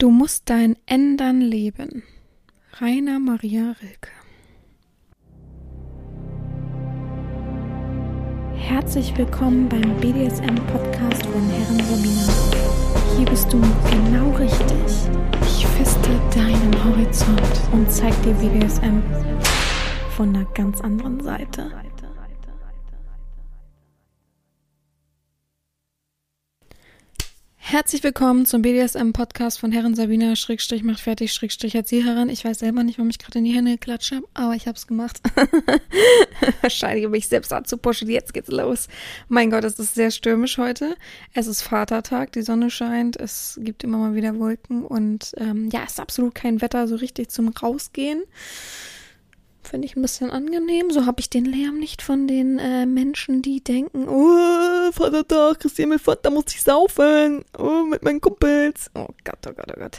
Du musst dein Ändern leben. Rainer Maria Rilke. Herzlich willkommen beim BDSM-Podcast von Herren Romina. Hier bist du genau richtig. Ich feste deinen Horizont und zeig dir BDSM von einer ganz anderen Seite. Herzlich willkommen zum BDSM-Podcast von Herren Sabina, Schrägstrich macht fertig, Schrägstrich Erzieherin. Ich weiß selber nicht, warum ich gerade in die Hände geklatscht habe, aber ich habe es gemacht. Wahrscheinlich, um mich selbst anzupuschen. Jetzt geht's los. Mein Gott, es ist sehr stürmisch heute. Es ist Vatertag, die Sonne scheint, es gibt immer mal wieder Wolken und ähm, ja, es ist absolut kein Wetter so richtig zum Rausgehen. Finde ich ein bisschen angenehm. So habe ich den Lärm nicht von den äh, Menschen, die denken, oh, Vatertag, Christian mit Vater muss ich saufen. Oh, mit meinen Kumpels. Oh Gott, oh Gott, oh Gott.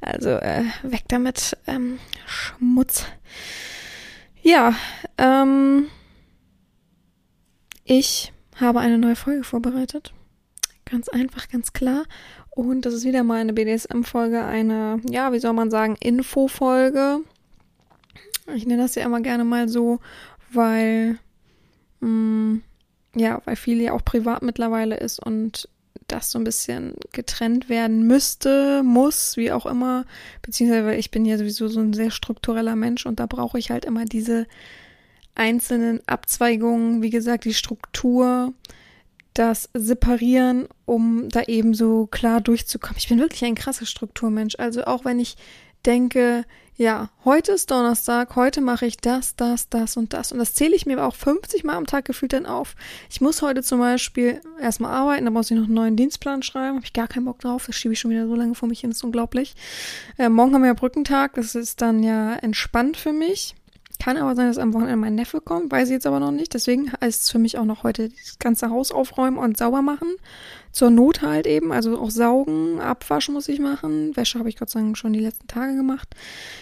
Also, äh, weg damit. Ähm, Schmutz. Ja, ähm, ich habe eine neue Folge vorbereitet. Ganz einfach, ganz klar. Und das ist wieder mal eine BDSM-Folge, eine, ja, wie soll man sagen, Info-Folge ich nenne das ja immer gerne mal so, weil, mh, mm, ja, weil viel ja auch privat mittlerweile ist und das so ein bisschen getrennt werden müsste, muss, wie auch immer, beziehungsweise weil ich bin ja sowieso so ein sehr struktureller Mensch und da brauche ich halt immer diese einzelnen Abzweigungen, wie gesagt, die Struktur, das Separieren, um da eben so klar durchzukommen. Ich bin wirklich ein krasser Strukturmensch. Also auch wenn ich denke, ja, heute ist Donnerstag, heute mache ich das, das, das und das. Und das zähle ich mir auch 50 Mal am Tag gefühlt dann auf. Ich muss heute zum Beispiel erstmal arbeiten, da muss ich noch einen neuen Dienstplan schreiben, habe ich gar keinen Bock drauf, das schiebe ich schon wieder so lange vor mich hin, das ist unglaublich. Äh, morgen haben wir ja Brückentag, das ist dann ja entspannt für mich. Kann aber sein, dass am Wochenende mein Neffe kommt, weiß ich jetzt aber noch nicht. Deswegen heißt es für mich auch noch heute das ganze Haus aufräumen und sauber machen. Zur Not halt eben, also auch saugen, abwaschen muss ich machen. Wäsche habe ich Gott sei Dank schon die letzten Tage gemacht.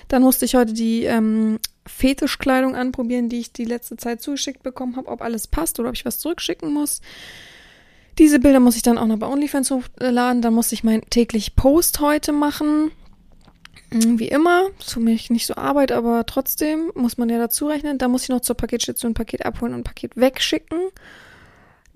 Dann musste ich heute die ähm, Fetischkleidung anprobieren, die ich die letzte Zeit zugeschickt bekommen habe, ob alles passt oder ob ich was zurückschicken muss. Diese Bilder muss ich dann auch noch bei OnlyFans hochladen. Dann muss ich mein täglich Post heute machen. Mhm, wie immer, für mich nicht so Arbeit, aber trotzdem muss man ja dazu rechnen. Da muss ich noch zur Paketstation Paket abholen und ein Paket wegschicken.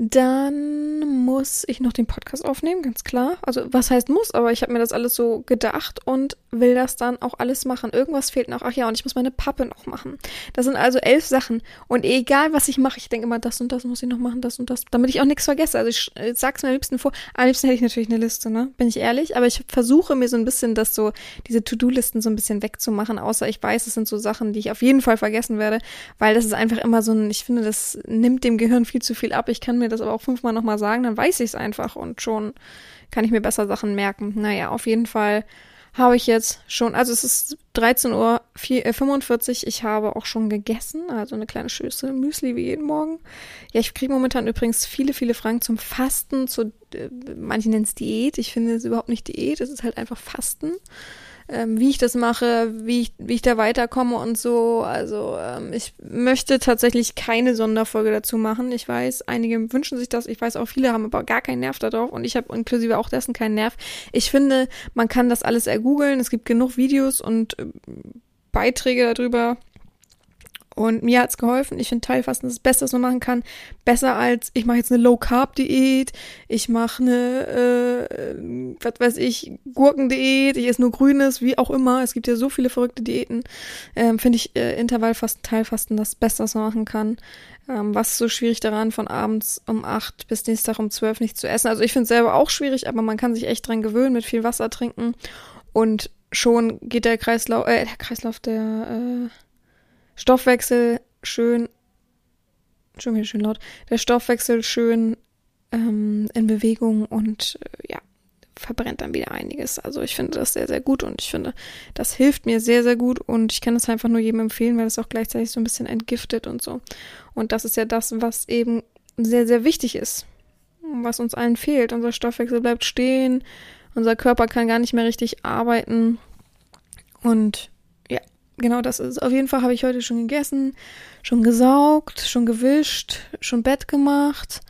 Dann muss ich noch den Podcast aufnehmen, ganz klar. Also was heißt muss, aber ich habe mir das alles so gedacht und will das dann auch alles machen. Irgendwas fehlt noch. Ach ja, und ich muss meine Pappe noch machen. Das sind also elf Sachen. Und egal, was ich mache, ich denke immer, das und das muss ich noch machen, das und das, damit ich auch nichts vergesse. Also ich, ich sag's mir am liebsten vor. Am liebsten hätte ich natürlich eine Liste, ne? Bin ich ehrlich. Aber ich versuche mir so ein bisschen das so, diese To-Do-Listen so ein bisschen wegzumachen, außer ich weiß, es sind so Sachen, die ich auf jeden Fall vergessen werde, weil das ist einfach immer so ein, ich finde, das nimmt dem Gehirn viel zu viel ab. Ich kann mir das aber auch fünfmal nochmal sagen, dann weiß ich es einfach und schon kann ich mir besser Sachen merken. Naja, auf jeden Fall habe ich jetzt schon, also es ist 13 Uhr 45, ich habe auch schon gegessen, also eine kleine Schüssel Müsli wie jeden Morgen. Ja, ich kriege momentan übrigens viele, viele Fragen zum Fasten, zu, äh, manche nennen es Diät, ich finde es überhaupt nicht Diät, es ist halt einfach Fasten ähm, wie ich das mache, wie ich, wie ich da weiterkomme und so. Also ähm, ich möchte tatsächlich keine Sonderfolge dazu machen. Ich weiß, einige wünschen sich das. Ich weiß auch, viele haben aber gar keinen Nerv darauf und ich habe inklusive auch dessen keinen Nerv. Ich finde, man kann das alles ergoogeln. Es gibt genug Videos und äh, Beiträge darüber. Und mir hat's geholfen. Ich finde Teilfasten das Beste, was man machen kann. Besser als, ich mache jetzt eine Low-Carb-Diät, ich mache eine, äh, was weiß ich, Gurkendiät, ich esse nur Grünes, wie auch immer. Es gibt ja so viele verrückte Diäten. Ähm, finde ich äh, Intervallfasten, Teilfasten das Beste, was man machen kann. Ähm, was ist so schwierig daran, von abends um acht bis Dienstag um zwölf nicht zu essen? Also ich finde es selber auch schwierig, aber man kann sich echt dran gewöhnen, mit viel Wasser trinken. Und schon geht der Kreislauf, äh, der Kreislauf, der, äh, Stoffwechsel schön, schon wieder schön laut, der Stoffwechsel schön ähm, in Bewegung und äh, ja, verbrennt dann wieder einiges. Also ich finde das sehr, sehr gut und ich finde, das hilft mir sehr, sehr gut und ich kann es einfach nur jedem empfehlen, weil es auch gleichzeitig so ein bisschen entgiftet und so. Und das ist ja das, was eben sehr, sehr wichtig ist, was uns allen fehlt. Unser Stoffwechsel bleibt stehen, unser Körper kann gar nicht mehr richtig arbeiten und genau das ist. Auf jeden Fall habe ich heute schon gegessen, schon gesaugt, schon gewischt, schon Bett gemacht,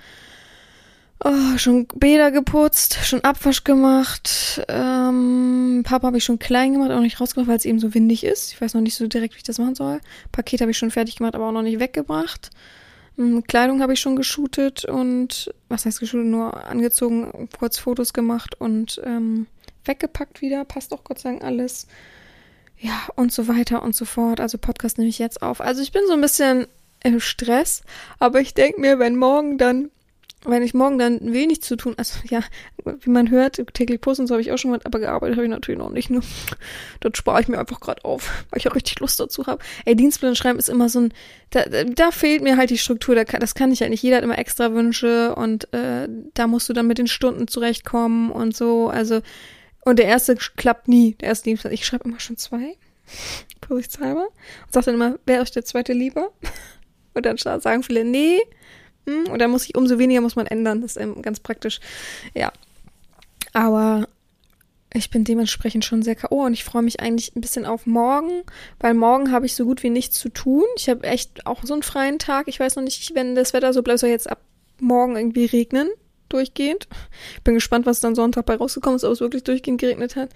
oh, schon Bäder geputzt, schon Abwasch gemacht, ähm, Papa habe ich schon klein gemacht, auch nicht rausgebracht, weil es eben so windig ist. Ich weiß noch nicht so direkt, wie ich das machen soll. Paket habe ich schon fertig gemacht, aber auch noch nicht weggebracht. Ähm, Kleidung habe ich schon geshootet und was heißt geshootet? Nur angezogen, kurz Fotos gemacht und ähm, weggepackt wieder. Passt auch Gott sei Dank alles. Ja, und so weiter und so fort. Also Podcast nehme ich jetzt auf. Also ich bin so ein bisschen im Stress, aber ich denke mir, wenn morgen dann wenn ich morgen dann wenig zu tun, also ja, wie man hört, täglich posten, so habe ich auch schon mal, aber gearbeitet habe ich natürlich noch nicht. Nur das spare ich mir einfach gerade auf, weil ich auch richtig Lust dazu habe. Ey, Dienstplan schreiben ist immer so ein, da, da fehlt mir halt die Struktur, da das kann ich halt nicht. Jeder hat immer extra Wünsche und äh, da musst du dann mit den Stunden zurechtkommen und so. Also, und der erste klappt nie, der erste Dienstplan. Ich schreibe immer schon zwei, vorsichtshalber, und sage dann immer, wer euch der zweite lieber? Und dann sagen viele, nee, hm, und dann muss ich, umso weniger muss man ändern. Das ist ähm, ganz praktisch. Ja. Aber ich bin dementsprechend schon sehr K.O. und ich freue mich eigentlich ein bisschen auf morgen, weil morgen habe ich so gut wie nichts zu tun. Ich habe echt auch so einen freien Tag. Ich weiß noch nicht, wenn das Wetter so bleibt, soll jetzt ab morgen irgendwie regnen, durchgehend. Ich bin gespannt, was dann Sonntag bei rausgekommen ist, ob es wirklich durchgehend geregnet hat.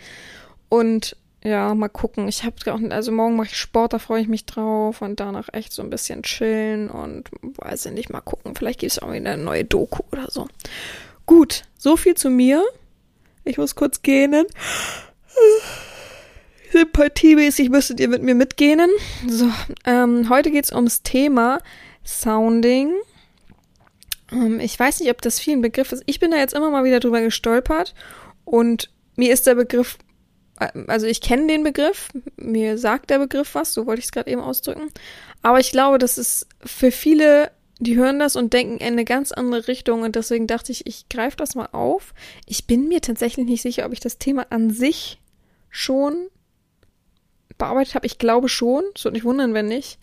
Und ja, mal gucken. Ich habe auch, also morgen mache ich Sport, da freue ich mich drauf und danach echt so ein bisschen chillen und weiß ich nicht, mal gucken. Vielleicht gibt es auch wieder eine neue Doku oder so. Gut, so viel zu mir. Ich muss kurz gähnen. Sympathiemäßig müsstet ihr mit mir mitgähnen. So, ähm, heute geht's ums Thema Sounding. Ähm, ich weiß nicht, ob das viel ein Begriff ist. Ich bin da jetzt immer mal wieder drüber gestolpert und mir ist der Begriff also ich kenne den Begriff, mir sagt der Begriff was, so wollte ich es gerade eben ausdrücken. Aber ich glaube, das ist für viele, die hören das und denken in eine ganz andere Richtung und deswegen dachte ich, ich greife das mal auf. Ich bin mir tatsächlich nicht sicher, ob ich das Thema an sich schon bearbeitet habe. Ich glaube schon, es würde mich wundern, wenn nicht.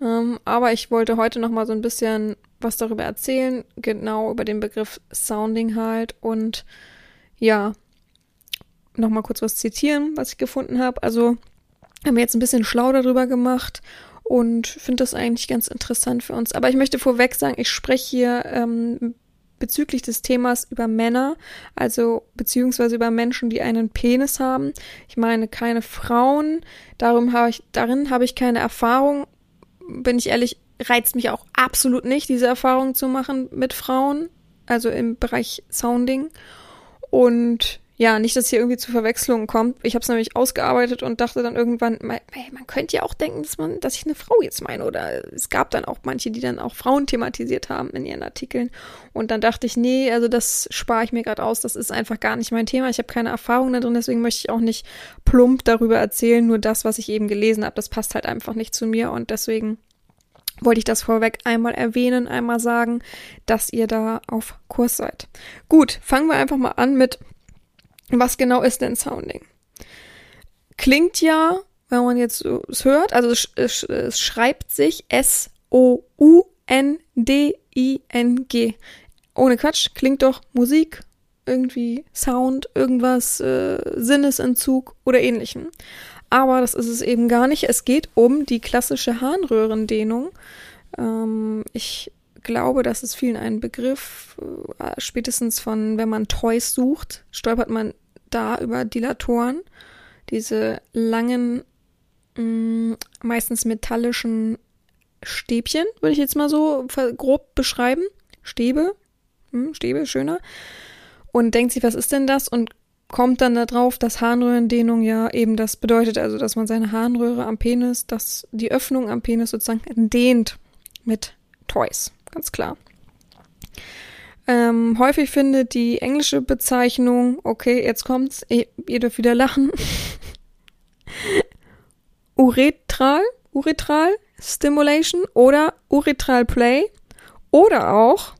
Ähm, aber ich wollte heute noch mal so ein bisschen was darüber erzählen, genau über den Begriff Sounding halt und ja, noch mal kurz was zitieren, was ich gefunden habe. Also haben wir jetzt ein bisschen schlau darüber gemacht und finde das eigentlich ganz interessant für uns. Aber ich möchte vorweg sagen, ich spreche hier ähm, bezüglich des Themas über Männer, also beziehungsweise über Menschen, die einen Penis haben. Ich meine keine Frauen. Darum habe ich, darin habe ich keine Erfahrung. Bin ich ehrlich, reizt mich auch absolut nicht, diese Erfahrung zu machen mit Frauen, also im Bereich Sounding. Und ja, nicht, dass hier irgendwie zu Verwechslungen kommt. Ich habe es nämlich ausgearbeitet und dachte dann irgendwann, hey, man könnte ja auch denken, dass man, dass ich eine Frau jetzt meine. Oder es gab dann auch manche, die dann auch Frauen thematisiert haben in ihren Artikeln. Und dann dachte ich, nee, also das spare ich mir gerade aus. Das ist einfach gar nicht mein Thema. Ich habe keine Erfahrung da drin, deswegen möchte ich auch nicht plump darüber erzählen. Nur das, was ich eben gelesen habe, das passt halt einfach nicht zu mir und deswegen wollte ich das vorweg einmal erwähnen, einmal sagen, dass ihr da auf Kurs seid. Gut, fangen wir einfach mal an mit was genau ist denn Sounding? Klingt ja, wenn man jetzt es hört, also es, es, es schreibt sich S-O-U-N-D-I-N-G. Ohne Quatsch, klingt doch Musik, irgendwie Sound, irgendwas, äh, Sinnesentzug oder ähnlichem. Aber das ist es eben gar nicht. Es geht um die klassische Harnröhrendehnung. Ähm, ich glaube, das ist vielen ein Begriff. Äh, spätestens von, wenn man Toys sucht, stolpert man da über Dilatoren. Diese langen, mh, mm, meistens metallischen Stäbchen, würde ich jetzt mal so grob beschreiben. Stäbe, hm, Stäbe, schöner. Und denkt sich, was ist denn das? Und kommt dann darauf, dass Harnröhrendehnung ja eben das bedeutet, also dass man seine Harnröhre am Penis, dass die Öffnung am Penis sozusagen dehnt mit Toys ganz klar. Ähm, häufig findet die englische Bezeichnung, okay, jetzt kommt's, ihr, ihr dürft wieder lachen. Uretral, Uretral Stimulation oder Uretral Play oder auch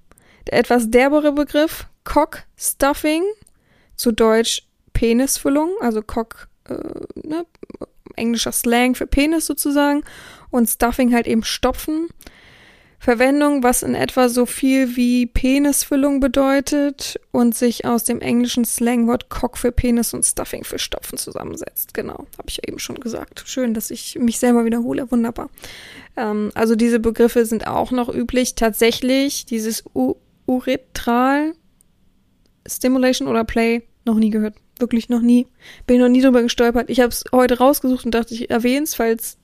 der etwas derbere Begriff Cock Stuffing, zu Deutsch Penisfüllung, also Cock, äh, ne, englischer Slang für Penis sozusagen und Stuffing halt eben Stopfen. Verwendung, was in etwa so viel wie Penisfüllung bedeutet und sich aus dem englischen Slangwort Cock für Penis und Stuffing für Stopfen zusammensetzt. Genau, habe ich ja eben schon gesagt. Schön, dass ich mich selber wiederhole. Wunderbar. Ähm, also diese Begriffe sind auch noch üblich. Tatsächlich dieses U Uretral Stimulation oder Play noch nie gehört. Wirklich noch nie. Bin noch nie drüber gestolpert. Ich habe es heute rausgesucht und dachte, ich erwähne es, falls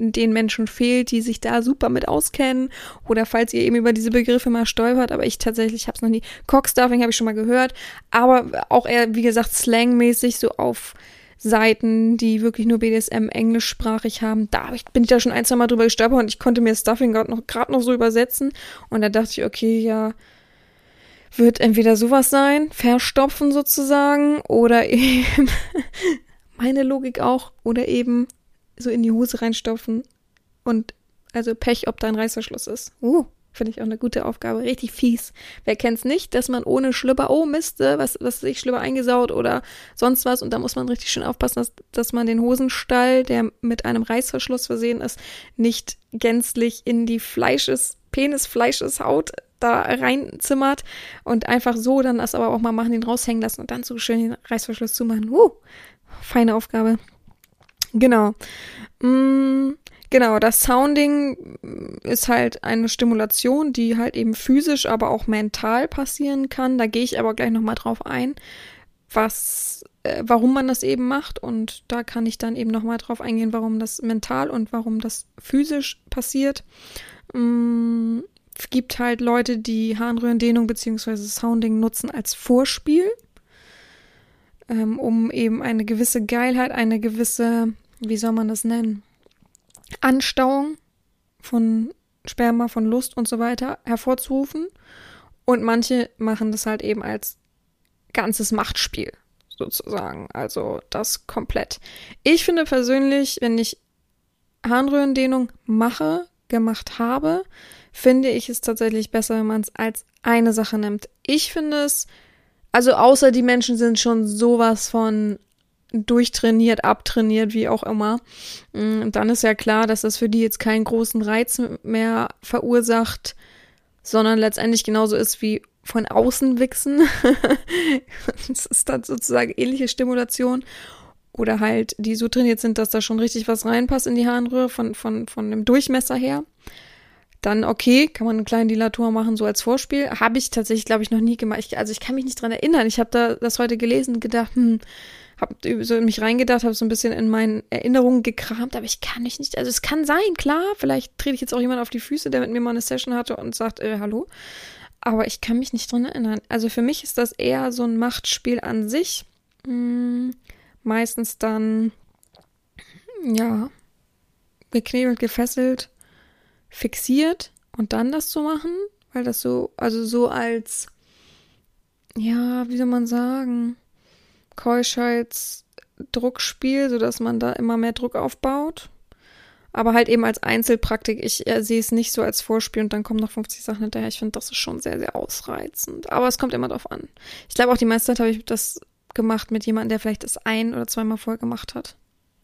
den Menschen fehlt, die sich da super mit auskennen oder falls ihr eben über diese Begriffe mal stolpert, aber ich tatsächlich habe es noch nie. Cockstuffing habe ich schon mal gehört, aber auch eher, wie gesagt, slangmäßig so auf Seiten, die wirklich nur BDSM englischsprachig haben. Da bin ich da schon ein, zwei Mal drüber gestolpert und ich konnte mir Stuffing gerade noch, grad noch so übersetzen und da dachte ich, okay, ja, wird entweder sowas sein, verstopfen sozusagen, oder eben meine Logik auch, oder eben so in die Hose reinstopfen und also Pech, ob da ein Reißverschluss ist. Uh, finde ich auch eine gute Aufgabe. Richtig fies. Wer kennt's nicht, dass man ohne Schlüpper, oh Mist, äh, was, was sich Schlüpper eingesaut oder sonst was und da muss man richtig schön aufpassen, dass, dass man den Hosenstall, der mit einem Reißverschluss versehen ist, nicht gänzlich in die Fleisches, Penisfleischeshaut da reinzimmert und einfach so dann das aber auch mal machen, den raushängen lassen und dann so schön den Reißverschluss zumachen. Uh, feine Aufgabe. Genau. Mm, genau, das Sounding ist halt eine Stimulation, die halt eben physisch, aber auch mental passieren kann. Da gehe ich aber gleich nochmal drauf ein, was, äh, warum man das eben macht. Und da kann ich dann eben nochmal drauf eingehen, warum das mental und warum das physisch passiert. Mm, gibt halt Leute, die Harnröhrendehnung bzw. Sounding nutzen als Vorspiel ähm, um eben eine gewisse Geilheit, eine gewisse, wie soll man das nennen, Anstauung von Sperma, von Lust und so weiter hervorzurufen. Und manche machen das halt eben als ganzes Machtspiel sozusagen. Also das komplett. Ich finde persönlich, wenn ich Harnröhrendehnung mache, gemacht habe, finde ich es tatsächlich besser, wenn man es als eine Sache nimmt. Ich finde es also außer die Menschen sind schon sowas von durchtrainiert, abtrainiert, wie auch immer. Mm, dann ist ja klar, dass das für die jetzt keinen großen Reiz mehr verursacht, sondern letztendlich genauso ist wie von außen wichsen. das ist dann sozusagen ähnliche Stimulation. Oder halt, die so trainiert sind, dass da schon richtig was reinpasst in die Harnröhre von, von, von dem Durchmesser her dann okay, kann man einen kleinen Dilator machen, so als Vorspiel. Habe ich tatsächlich, glaube ich, noch nie gemacht. Ich, also ich kann mich nicht dran erinnern. Ich habe da das heute gelesen und gedacht, hm, habe so in mich reingedacht, habe so ein bisschen in meinen Erinnerungen gekramt, aber ich kann mich nicht. Also es kann sein, klar. Vielleicht trete ich jetzt auch jemand auf die Füße, der mit mir mal eine Session hatte und sagt, äh, hallo. Aber ich kann mich nicht dran erinnern. Also für mich ist das eher so ein Machtspiel an sich. Hm, meistens dann, ja, geknebelt, gefesselt fixiert und dann das zu machen, weil das so, also so als, ja, wie soll man sagen, Keuschheitsdruckspiel, sodass man da immer mehr Druck aufbaut. Aber halt eben als Einzelpraktik. Ich äh, sehe es nicht so als Vorspiel und dann kommen noch 50 Sachen hinterher. Ich finde, das ist schon sehr, sehr ausreizend. Aber es kommt immer drauf an. Ich glaube auch die meiste Zeit habe ich das gemacht mit jemandem, der vielleicht das ein- oder zweimal voll gemacht hat.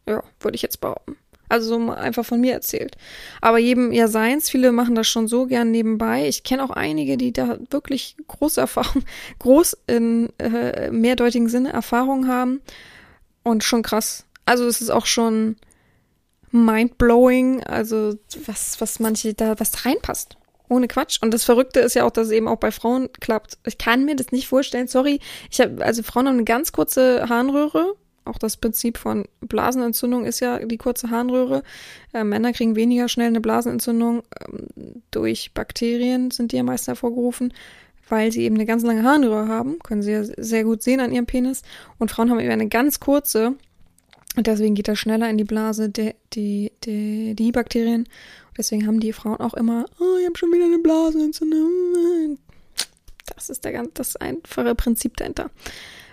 Ja, würde ich jetzt behaupten. Also so einfach von mir erzählt. Aber jedem ja seins. Viele machen das schon so gern nebenbei. Ich kenne auch einige, die da wirklich große Erfahrung, groß in äh, mehrdeutigen Sinne Erfahrung haben. Und schon krass. Also es ist auch schon mindblowing. Also was, was manche da, was da reinpasst. Ohne Quatsch. Und das Verrückte ist ja auch, dass es eben auch bei Frauen klappt. Ich kann mir das nicht vorstellen. Sorry. Ich habe, also Frauen haben eine ganz kurze Harnröhre auch das Prinzip von Blasenentzündung ist ja die kurze Harnröhre. Äh, Männer kriegen weniger schnell eine Blasenentzündung. Ähm, durch Bakterien sind die ja meist hervorgerufen, weil sie eben eine ganz lange Harnröhre haben. Können sie ja sehr gut sehen an ihrem Penis. Und Frauen haben eben eine ganz kurze. Und deswegen geht das schneller in die Blase, die, die, die, die Bakterien. deswegen haben die Frauen auch immer, oh, ich habe schon wieder eine Blasenentzündung. Das ist der ganz, das einfache Prinzip dahinter.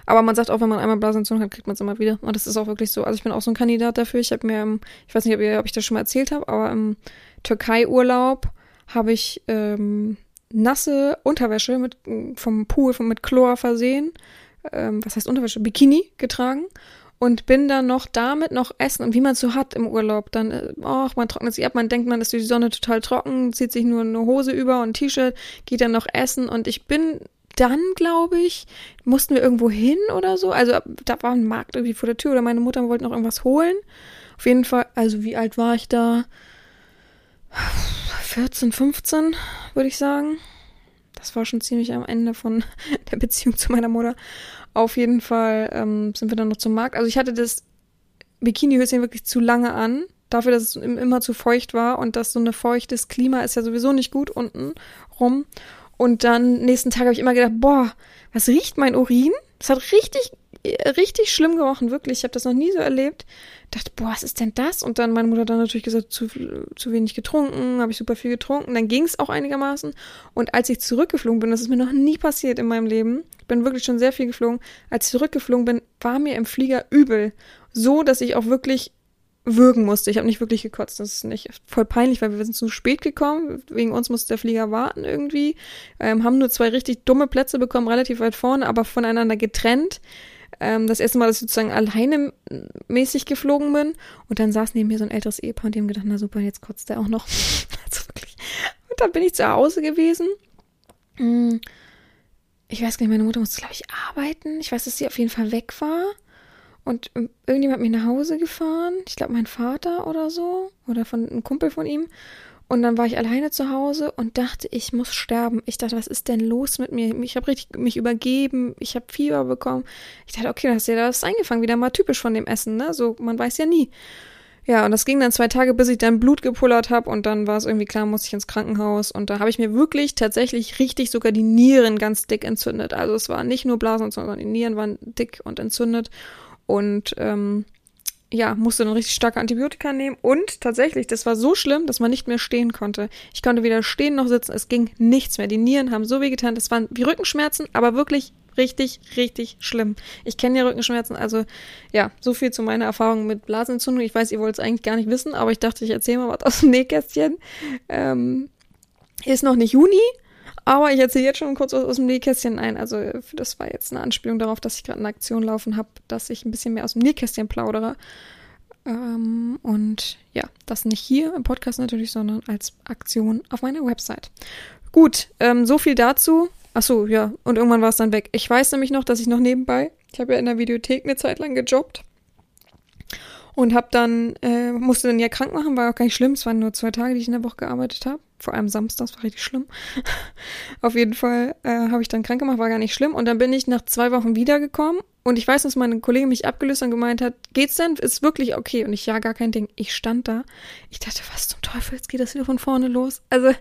Aber man sagt auch, wenn man einmal Blasenentzündung hat, kriegt man es immer wieder. Und das ist auch wirklich so. Also ich bin auch so ein Kandidat dafür. Ich habe mir, ich weiß nicht, ob, ihr, ob ich das schon mal erzählt habe, aber im Türkei-Urlaub habe ich ähm, nasse Unterwäsche mit, vom Pool von, mit Chlor versehen. Ähm, was heißt Unterwäsche? Bikini getragen. Und bin dann noch damit noch essen. Und wie man es so hat im Urlaub, dann, äh, oh, man trocknet sich ab, man denkt, man ist durch die Sonne total trocken, zieht sich nur eine Hose über und ein T-Shirt, geht dann noch essen. Und ich bin dann, glaube ich, mussten wir irgendwo hin oder so. Also da war ein Markt irgendwie vor der Tür oder meine Mutter wollte noch irgendwas holen. Auf jeden Fall, also wie alt war ich da? 14, 15, würde ich sagen. Das war schon ziemlich am Ende von der Beziehung zu meiner Mutter. Auf jeden Fall ähm, sind wir dann noch zum Markt. Also ich hatte das Bikini-Höschen wirklich zu lange an, dafür, dass es immer zu feucht war und dass so ein feuchtes Klima ist ja sowieso nicht gut unten rum. Und dann nächsten Tag habe ich immer gedacht, boah, was riecht mein Urin? Das hat richtig, richtig schlimm gerochen, wirklich. Ich habe das noch nie so erlebt. Dachte, boah, was ist denn das? Und dann meine Mutter dann natürlich gesagt, zu, zu wenig getrunken, habe ich super viel getrunken. Dann ging es auch einigermaßen. Und als ich zurückgeflogen bin, das ist mir noch nie passiert in meinem Leben, bin wirklich schon sehr viel geflogen. Als ich zurückgeflogen bin, war mir im Flieger übel. So, dass ich auch wirklich würgen musste. Ich habe nicht wirklich gekotzt. Das ist nicht voll peinlich, weil wir sind zu spät gekommen. Wegen uns musste der Flieger warten irgendwie. Ähm, haben nur zwei richtig dumme Plätze bekommen, relativ weit vorne, aber voneinander getrennt. Ähm, das erste Mal, dass ich sozusagen alleine mäßig geflogen bin. Und dann saß neben mir so ein älteres Ehepaar und die haben gedacht, na super, jetzt kotzt der auch noch. also wirklich. Und dann bin ich zu Hause gewesen. Hm. Ich weiß gar nicht, meine Mutter musste, glaube ich, arbeiten. Ich weiß, dass sie auf jeden Fall weg war. Und irgendjemand hat mich nach Hause gefahren. Ich glaube, mein Vater oder so. Oder von einem Kumpel von ihm. Und dann war ich alleine zu Hause und dachte, ich muss sterben. Ich dachte, was ist denn los mit mir? Ich habe richtig mich übergeben. Ich habe Fieber bekommen. Ich dachte, okay, da hast du ja das eingefangen. Wieder mal typisch von dem Essen, ne? So, man weiß ja nie. Ja, und das ging dann zwei Tage, bis ich dann Blut gepullert habe und dann war es irgendwie klar, musste ich ins Krankenhaus und da habe ich mir wirklich tatsächlich richtig sogar die Nieren ganz dick entzündet. Also es war nicht nur Blasen, sondern die Nieren waren dick und entzündet und ähm, ja, musste dann richtig starke Antibiotika nehmen. Und tatsächlich, das war so schlimm, dass man nicht mehr stehen konnte. Ich konnte weder stehen noch sitzen. Es ging nichts mehr. Die Nieren haben so weh getan. Das waren wie Rückenschmerzen, aber wirklich richtig, richtig schlimm. Ich kenne ja Rückenschmerzen. Also ja, so viel zu meiner Erfahrung mit Blasenentzündung. Ich weiß, ihr wollt es eigentlich gar nicht wissen, aber ich dachte, ich erzähle mal was aus dem Nähkästchen. Ähm, ist noch nicht Juni, aber ich erzähle jetzt schon kurz aus, aus dem Nähkästchen ein. Also das war jetzt eine Anspielung darauf, dass ich gerade eine Aktion laufen habe, dass ich ein bisschen mehr aus dem Nähkästchen plaudere. Ähm, und ja, das nicht hier im Podcast natürlich, sondern als Aktion auf meiner Website. Gut, ähm, so viel dazu. Achso, ja, und irgendwann war es dann weg. Ich weiß nämlich noch, dass ich noch nebenbei, ich habe ja in der Videothek eine Zeit lang gejobbt und habe dann, äh, musste dann ja krank machen, war auch gar nicht schlimm. Es waren nur zwei Tage, die ich in der Woche gearbeitet habe. Vor allem samstags war richtig schlimm. Auf jeden Fall äh, habe ich dann krank gemacht, war gar nicht schlimm. Und dann bin ich nach zwei Wochen wiedergekommen. Und ich weiß, dass meine Kollegin mich abgelöst und gemeint hat, geht's denn? Ist wirklich okay? Und ich, ja, gar kein Ding. Ich stand da. Ich dachte, was zum Teufel, jetzt geht das wieder von vorne los. Also,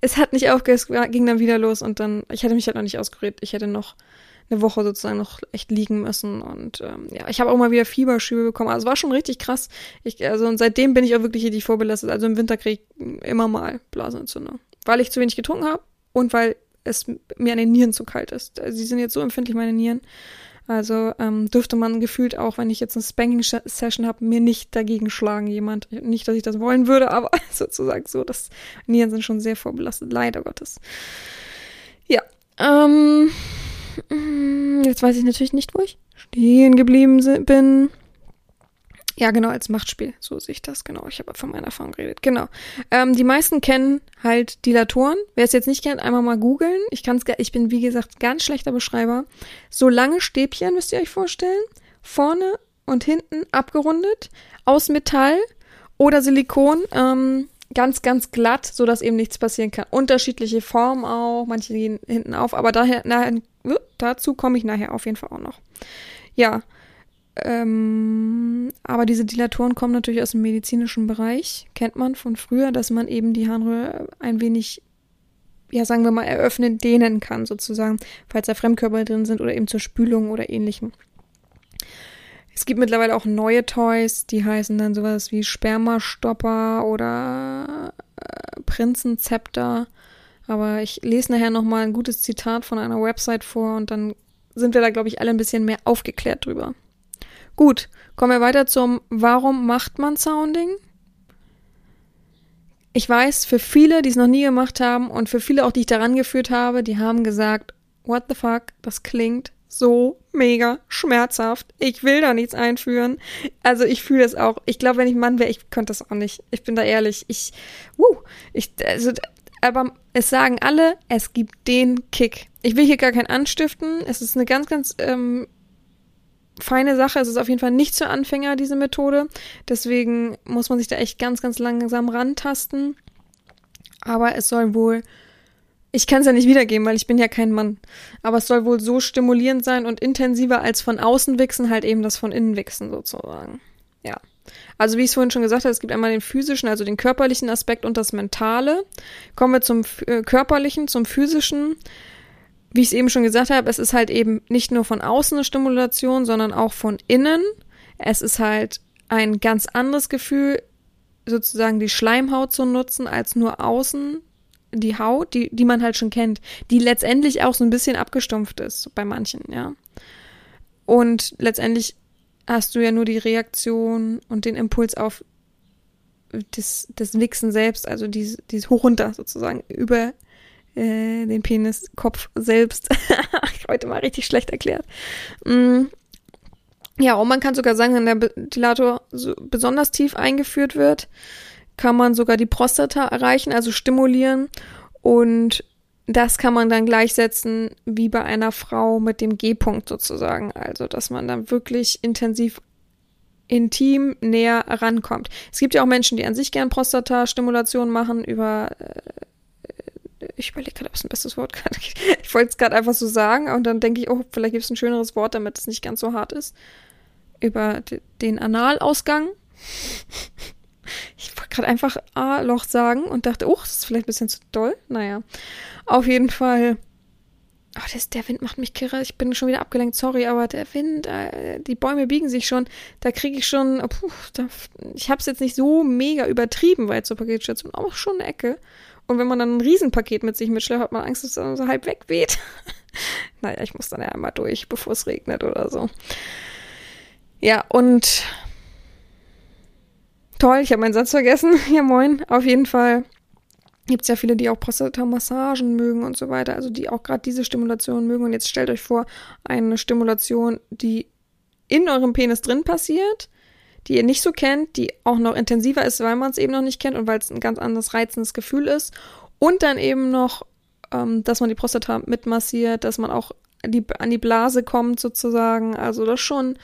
es hat nicht aufgehört, ging dann wieder los. Und dann, ich hatte mich halt noch nicht ausgerührt. Ich hätte noch eine Woche sozusagen noch echt liegen müssen. Und ähm, ja, ich habe auch mal wieder Fieberschübe bekommen. Also war schon richtig krass. Ich, also und seitdem bin ich auch wirklich richtig vorbelastet. Also im Winter kriege ich immer mal Blasenentzündung. Weil ich zu wenig getrunken habe und weil es mir an den Nieren zu kalt ist. Also, sie sind jetzt so empfindlich, meine Nieren. Also ähm, dürfte man gefühlt auch, wenn ich jetzt eine Spanking-Session habe, mir nicht dagegen schlagen, jemand. Nicht, dass ich das wollen würde, aber sozusagen so, dass Nieren sind schon sehr vorbelastet, leider Gottes. Ja, ähm, jetzt weiß ich natürlich nicht, wo ich stehen geblieben bin. Ja, genau, als Machtspiel. So sehe ich das, genau. Ich habe von meiner Erfahrung geredet. Genau. Ähm, die meisten kennen halt Dilatoren. Wer es jetzt nicht kennt, einmal mal googeln. Ich ich bin, wie gesagt, ganz schlechter Beschreiber. So lange Stäbchen müsst ihr euch vorstellen. Vorne und hinten abgerundet. Aus Metall oder Silikon. Ähm, ganz, ganz glatt, so dass eben nichts passieren kann. Unterschiedliche Formen auch, manche gehen hinten auf, aber daher, na, dazu komme ich nachher auf jeden Fall auch noch. Ja, ähm, aber diese Dilatoren kommen natürlich aus dem medizinischen Bereich, kennt man von früher, dass man eben die Harnröhre ein wenig, ja, sagen wir mal, eröffnen, dehnen kann, sozusagen, falls da Fremdkörper drin sind oder eben zur Spülung oder ähnlichem. Es gibt mittlerweile auch neue Toys, die heißen dann sowas wie Spermastopper oder äh, Prinzenzepter. Aber ich lese nachher nochmal ein gutes Zitat von einer Website vor und dann sind wir da, glaube ich, alle ein bisschen mehr aufgeklärt drüber. Gut, kommen wir weiter zum Warum macht man Sounding? Ich weiß, für viele, die es noch nie gemacht haben und für viele auch, die ich daran geführt habe, die haben gesagt, what the fuck, das klingt so mega schmerzhaft. Ich will da nichts einführen. Also ich fühle es auch. Ich glaube, wenn ich Mann wäre, ich könnte das auch nicht. Ich bin da ehrlich. Ich, wuh, ich, also, aber es sagen alle, es gibt den Kick. Ich will hier gar keinen anstiften. Es ist eine ganz, ganz ähm, feine Sache. Es ist auf jeden Fall nicht für Anfänger, diese Methode. Deswegen muss man sich da echt ganz, ganz langsam rantasten. Aber es soll wohl ich kann es ja nicht wiedergeben, weil ich bin ja kein Mann. Aber es soll wohl so stimulierend sein und intensiver als von außen wichsen, halt eben das von innen wichsen sozusagen. Ja. Also wie ich es vorhin schon gesagt habe, es gibt einmal den physischen, also den körperlichen Aspekt und das mentale. Kommen wir zum äh, körperlichen, zum physischen. Wie ich es eben schon gesagt habe, es ist halt eben nicht nur von außen eine Stimulation, sondern auch von innen. Es ist halt ein ganz anderes Gefühl, sozusagen die Schleimhaut zu nutzen, als nur außen die Haut, die, die man halt schon kennt, die letztendlich auch so ein bisschen abgestumpft ist bei manchen, ja. Und letztendlich hast du ja nur die Reaktion und den Impuls auf das, das Wichsen selbst, also dieses, dieses hoch runter sozusagen über äh, den Peniskopf selbst. Heute mal richtig schlecht erklärt. Mm. Ja, und man kann sogar sagen, wenn der Ventilator so besonders tief eingeführt wird, kann man sogar die Prostata erreichen, also stimulieren. Und das kann man dann gleichsetzen wie bei einer Frau mit dem G-Punkt sozusagen. Also, dass man dann wirklich intensiv intim näher rankommt. Es gibt ja auch Menschen, die an sich gern Prostata-Stimulation machen über äh, ich überlege gerade, ob es ein bestes Wort gerade Ich wollte es gerade einfach so sagen und dann denke ich, oh, vielleicht gibt es ein schöneres Wort, damit es nicht ganz so hart ist. Über den Analausgang. Ich wollte gerade einfach A-Loch sagen und dachte, oh, das ist vielleicht ein bisschen zu doll. Naja, auf jeden Fall. Oh, das, der Wind macht mich kirre. Ich bin schon wieder abgelenkt, sorry, aber der Wind, äh, die Bäume biegen sich schon. Da kriege ich schon, puh, da, ich habe es jetzt nicht so mega übertrieben weit zur Paketstation, aber schon eine Ecke. Und wenn man dann ein Riesenpaket mit sich mitschleppt, hat man Angst, dass es dann so halb wegweht. naja, ich muss dann ja einmal durch, bevor es regnet oder so. Ja, und Toll, ich habe meinen Satz vergessen. Ja, moin. Auf jeden Fall gibt es ja viele, die auch Prostata-Massagen mögen und so weiter, also die auch gerade diese Stimulation mögen. Und jetzt stellt euch vor, eine Stimulation, die in eurem Penis drin passiert, die ihr nicht so kennt, die auch noch intensiver ist, weil man es eben noch nicht kennt und weil es ein ganz anderes reizendes Gefühl ist. Und dann eben noch, ähm, dass man die Prostata mitmassiert, dass man auch die, an die Blase kommt sozusagen. Also das schon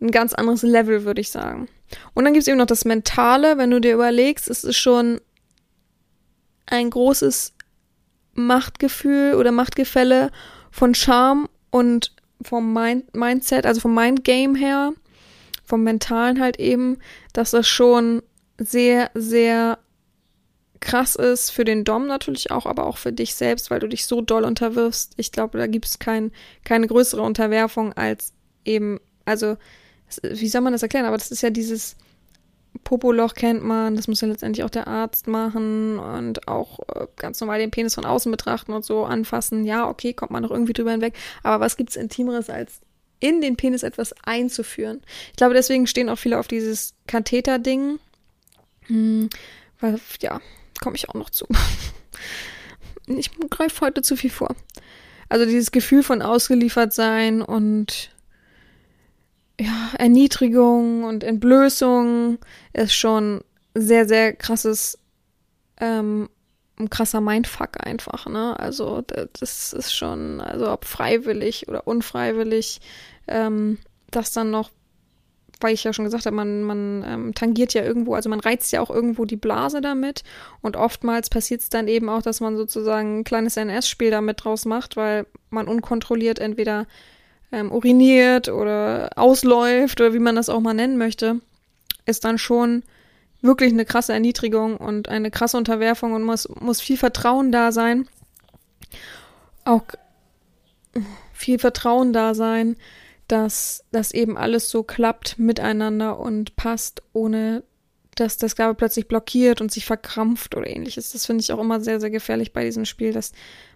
ein ganz anderes Level, würde ich sagen. Und dann gibt es eben noch das Mentale, wenn du dir überlegst, es ist schon ein großes Machtgefühl oder Machtgefälle von Charme und vom Mind Mindset, also vom Mindgame her, vom Mentalen halt eben, dass das schon sehr, sehr krass ist für den Dom natürlich auch, aber auch für dich selbst, weil du dich so doll unterwirfst. Ich glaube, da gibt es kein, keine größere Unterwerfung als eben, also wie soll man das erklären? Aber das ist ja dieses Popoloch kennt man, das muss ja letztendlich auch der Arzt machen und auch äh, ganz normal den Penis von außen betrachten und so anfassen. Ja, okay, kommt man noch irgendwie drüber hinweg. Aber was gibt's Intimeres als in den Penis etwas einzuführen? Ich glaube, deswegen stehen auch viele auf dieses Katheter-Ding. Hm, weil, ja, komme ich auch noch zu. ich greife heute zu viel vor. Also dieses Gefühl von ausgeliefert sein und ja, Erniedrigung und Entblößung ist schon sehr, sehr krasses, ähm, ein krasser Mindfuck einfach, ne? Also das ist schon, also ob freiwillig oder unfreiwillig, ähm, das dann noch, weil ich ja schon gesagt habe, man, man ähm, tangiert ja irgendwo, also man reizt ja auch irgendwo die Blase damit und oftmals passiert es dann eben auch, dass man sozusagen ein kleines NS-Spiel damit draus macht, weil man unkontrolliert entweder ähm, uriniert oder ausläuft oder wie man das auch mal nennen möchte, ist dann schon wirklich eine krasse Erniedrigung und eine krasse Unterwerfung und muss, muss viel Vertrauen da sein. Auch viel Vertrauen da sein, dass das eben alles so klappt miteinander und passt, ohne dass das Gabe plötzlich blockiert und sich verkrampft oder ähnliches. Das finde ich auch immer sehr, sehr gefährlich bei diesem Spiel, dass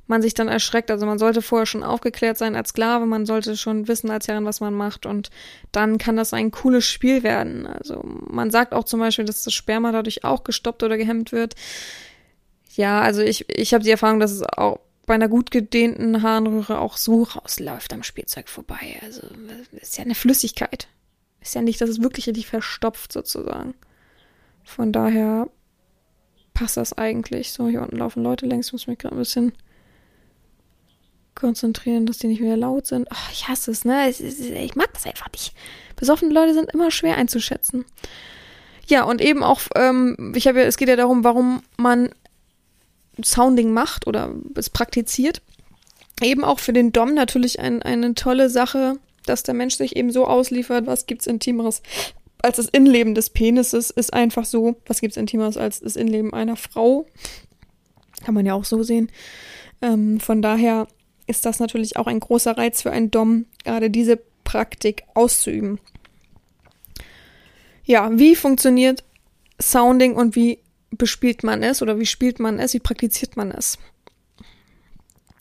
man sich dann erschreckt. Also man sollte vorher schon aufgeklärt sein als Sklave, man sollte schon wissen als Herrin, was man macht und dann kann das ein cooles Spiel werden. Also man sagt auch zum Beispiel, dass das Sperma dadurch auch gestoppt oder gehemmt wird. Ja, also ich, ich habe die Erfahrung, dass es auch bei einer gut gedehnten Harnröhre auch so rausläuft am Spielzeug vorbei. Also ist ja eine Flüssigkeit. Ist ja nicht, dass es wirklich richtig verstopft sozusagen. Von daher passt das eigentlich. So, hier unten laufen Leute längs, muss mich gerade ein bisschen konzentrieren, dass die nicht mehr laut sind. Oh, ich hasse es, ne? Ich mag das einfach nicht. Besoffene Leute sind immer schwer einzuschätzen. Ja, und eben auch, ähm, ich habe ja, es geht ja darum, warum man Sounding macht oder es praktiziert. Eben auch für den Dom natürlich ein, eine tolle Sache, dass der Mensch sich eben so ausliefert, was gibt's Intimeres als das Innenleben des Penises ist einfach so, was gibt's Intimeres als das Innenleben einer Frau? Kann man ja auch so sehen. Ähm, von daher ist das natürlich auch ein großer Reiz für einen Dom, gerade diese Praktik auszuüben. Ja, wie funktioniert Sounding und wie bespielt man es oder wie spielt man es, wie praktiziert man es?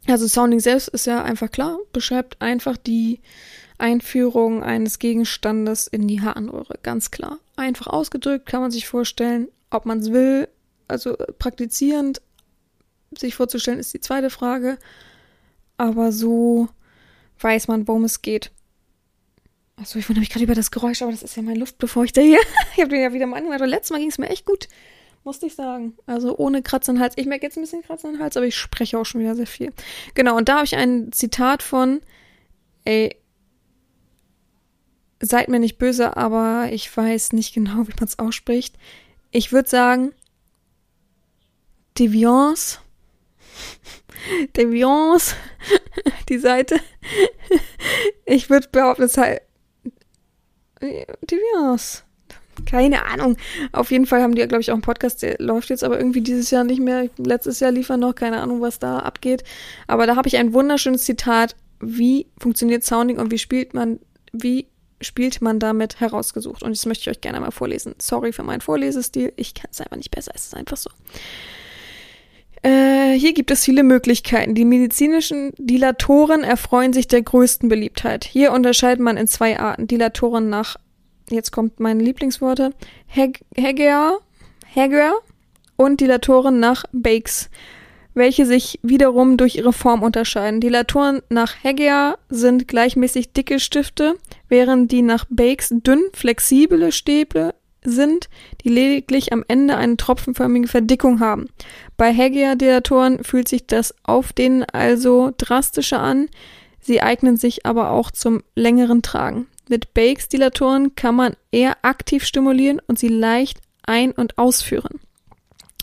Also Sounding selbst ist ja einfach klar, beschreibt einfach die Einführung eines Gegenstandes in die Harnröhre, ganz klar. Einfach ausgedrückt kann man sich vorstellen, ob man es will, also praktizierend sich vorzustellen, ist die zweite Frage. Aber so weiß man, worum es geht. Achso, ich wundere mich gerade über das Geräusch, aber das ist ja mein Luftbefeuchter hier. ich habe den ja wieder mal angemacht. Letztes Mal ging es mir echt gut. Musste ich sagen. Also ohne Kratzen Hals. Ich merke jetzt ein bisschen Kratzen Hals, aber ich spreche auch schon wieder sehr viel. Genau, und da habe ich ein Zitat von, ey, seid mir nicht böse, aber ich weiß nicht genau, wie man es ausspricht. Ich würde sagen, Deviance. Deviance. Die Seite. Ich würde behaupten, es heißt Deviance. Keine Ahnung. Auf jeden Fall haben die ja, glaube ich, auch einen Podcast, der läuft jetzt aber irgendwie dieses Jahr nicht mehr. Letztes Jahr liefern noch, keine Ahnung, was da abgeht. Aber da habe ich ein wunderschönes Zitat. Wie funktioniert Sounding und wie spielt man, wie spielt man damit herausgesucht? Und das möchte ich euch gerne mal vorlesen. Sorry für meinen Vorlesestil. Ich kann es einfach nicht besser. Es ist einfach so. Äh, hier gibt es viele Möglichkeiten. Die medizinischen Dilatoren erfreuen sich der größten Beliebtheit. Hier unterscheidet man in zwei Arten. Dilatoren nach jetzt kommt meine Lieblingsworte, Heger, Heger und Dilatoren nach Bakes, welche sich wiederum durch ihre Form unterscheiden. Dilatoren nach Heger sind gleichmäßig dicke Stifte, während die nach Bakes dünn, flexible Stäbe sind, die lediglich am Ende eine tropfenförmige Verdickung haben. Bei Heger-Dilatoren fühlt sich das auf denen also drastischer an, sie eignen sich aber auch zum längeren Tragen. Mit Bakes-Dilatoren kann man eher aktiv stimulieren und sie leicht ein- und ausführen.